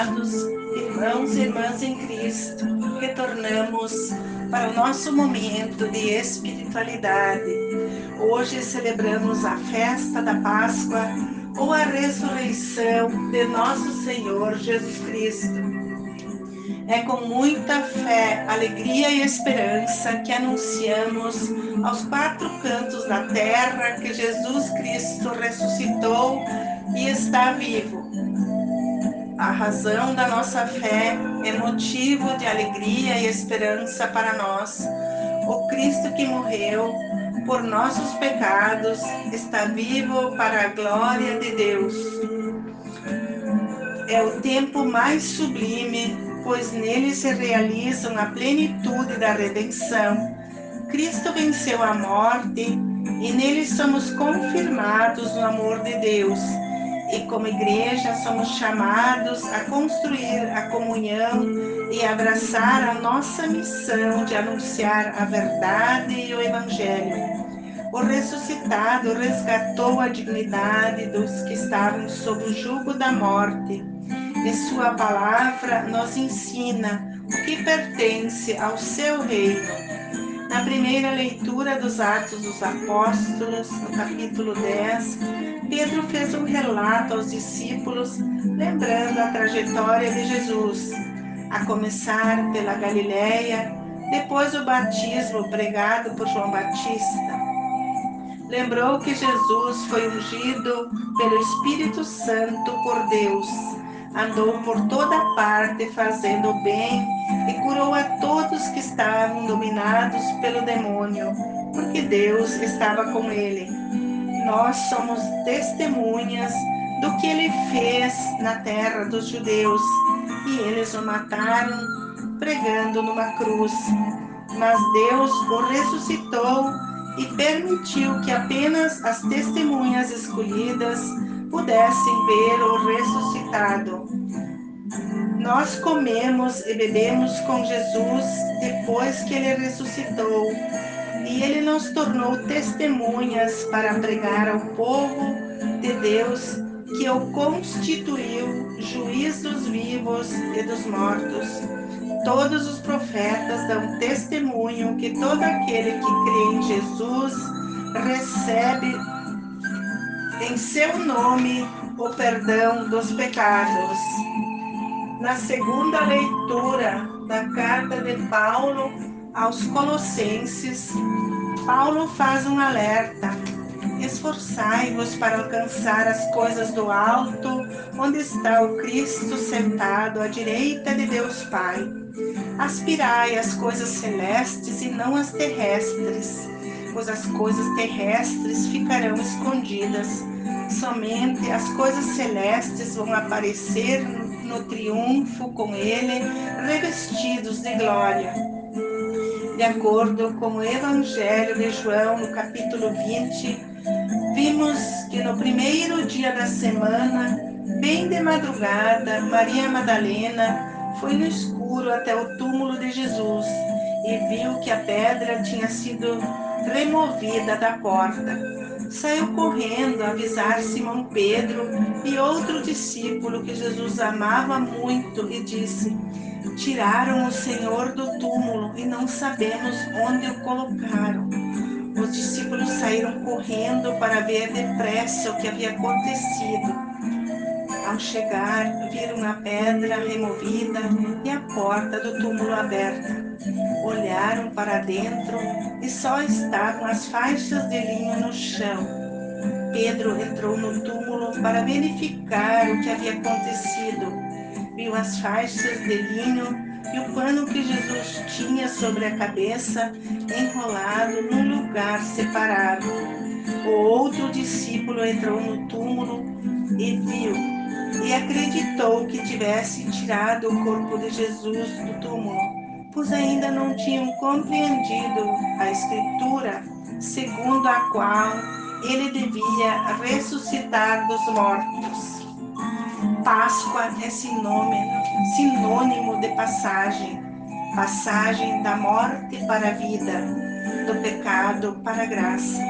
amados irmãos e irmãs em Cristo, retornamos para o nosso momento de espiritualidade. Hoje celebramos a festa da Páscoa ou a ressurreição de nosso Senhor Jesus Cristo. É com muita fé, alegria e esperança que anunciamos aos quatro cantos da terra que Jesus Cristo ressuscitou e está vivo a razão da nossa fé é motivo de alegria e esperança para nós. O Cristo que morreu por nossos pecados está vivo para a glória de Deus. É o tempo mais sublime, pois nele se realizam a plenitude da redenção. Cristo venceu a morte e nele somos confirmados no amor de Deus e como igreja somos chamados a construir a comunhão e abraçar a nossa missão de anunciar a verdade e o evangelho. O ressuscitado resgatou a dignidade dos que estavam sob o jugo da morte. E sua palavra nos ensina o que pertence ao seu reino. Na primeira leitura dos Atos dos Apóstolos, no capítulo 10, Pedro fez um relato aos discípulos, lembrando a trajetória de Jesus, a começar pela Galiléia, depois o batismo pregado por João Batista. Lembrou que Jesus foi ungido pelo Espírito Santo por Deus, andou por toda parte fazendo o bem e todos que estavam dominados pelo demônio, porque Deus estava com ele nós somos testemunhas do que ele fez na terra dos judeus e eles o mataram pregando numa cruz. Mas Deus o ressuscitou e permitiu que apenas as testemunhas escolhidas pudessem ver o ressuscitado. Nós comemos e bebemos com Jesus depois que ele ressuscitou e ele nos tornou testemunhas para pregar ao povo de Deus que o constituiu juiz dos vivos e dos mortos. Todos os profetas dão testemunho que todo aquele que crê em Jesus recebe em seu nome o perdão dos pecados. Na segunda leitura da carta de Paulo aos Colossenses, Paulo faz um alerta. Esforçai-vos para alcançar as coisas do alto, onde está o Cristo sentado à direita de Deus Pai. Aspirai às coisas celestes e não às terrestres, pois as coisas terrestres ficarão escondidas. Somente as coisas celestes vão aparecer no triunfo com Ele, revestidos de glória de acordo com o Evangelho de João, no capítulo 20, vimos que no primeiro dia da semana, bem de madrugada, Maria Madalena foi no escuro até o túmulo de Jesus e viu que a pedra tinha sido removida da porta. Saiu correndo a avisar Simão Pedro e outro discípulo que Jesus amava muito e disse: Tiraram o Senhor do túmulo e não sabemos onde o colocaram. Os discípulos saíram correndo para ver depressa o que havia acontecido. Ao chegar, viram a pedra removida e a porta do túmulo aberta. Olharam para dentro e só estavam as faixas de linho no chão. Pedro entrou no túmulo para verificar o que havia acontecido viu as faixas de linho e o pano que Jesus tinha sobre a cabeça enrolado num lugar separado. O outro discípulo entrou no túmulo e viu e acreditou que tivesse tirado o corpo de Jesus do túmulo, pois ainda não tinham compreendido a Escritura segundo a qual ele devia ressuscitar dos mortos. Páscoa é sinônimo, sinônimo de passagem, passagem da morte para a vida, do pecado para a graça,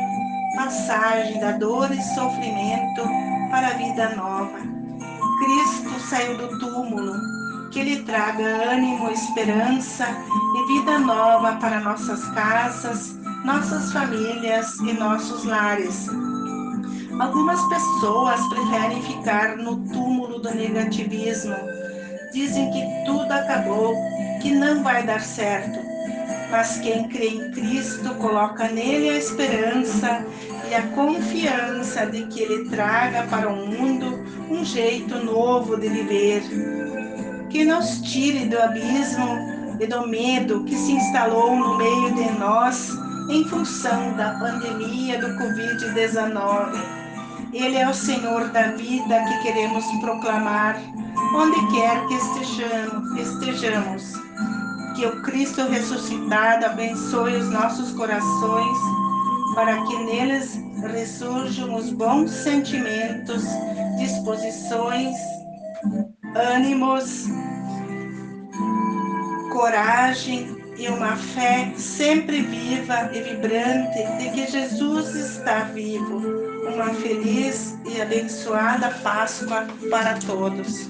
passagem da dor e sofrimento para a vida nova. Cristo saiu do túmulo, que Ele traga ânimo, esperança e vida nova para nossas casas, nossas famílias e nossos lares. Algumas pessoas preferem ficar no túmulo do negativismo. Dizem que tudo acabou, que não vai dar certo. Mas quem crê em Cristo coloca nele a esperança e a confiança de que ele traga para o mundo um jeito novo de viver. Que nos tire do abismo e do medo que se instalou no meio de nós em função da pandemia do Covid-19. Ele é o Senhor da vida que queremos proclamar, onde quer que estejamos. Que o Cristo ressuscitado abençoe os nossos corações, para que neles ressurjam os bons sentimentos, disposições, ânimos, coragem e uma fé sempre viva e vibrante de que Jesus está vivo. Uma feliz e abençoada Páscoa para todos.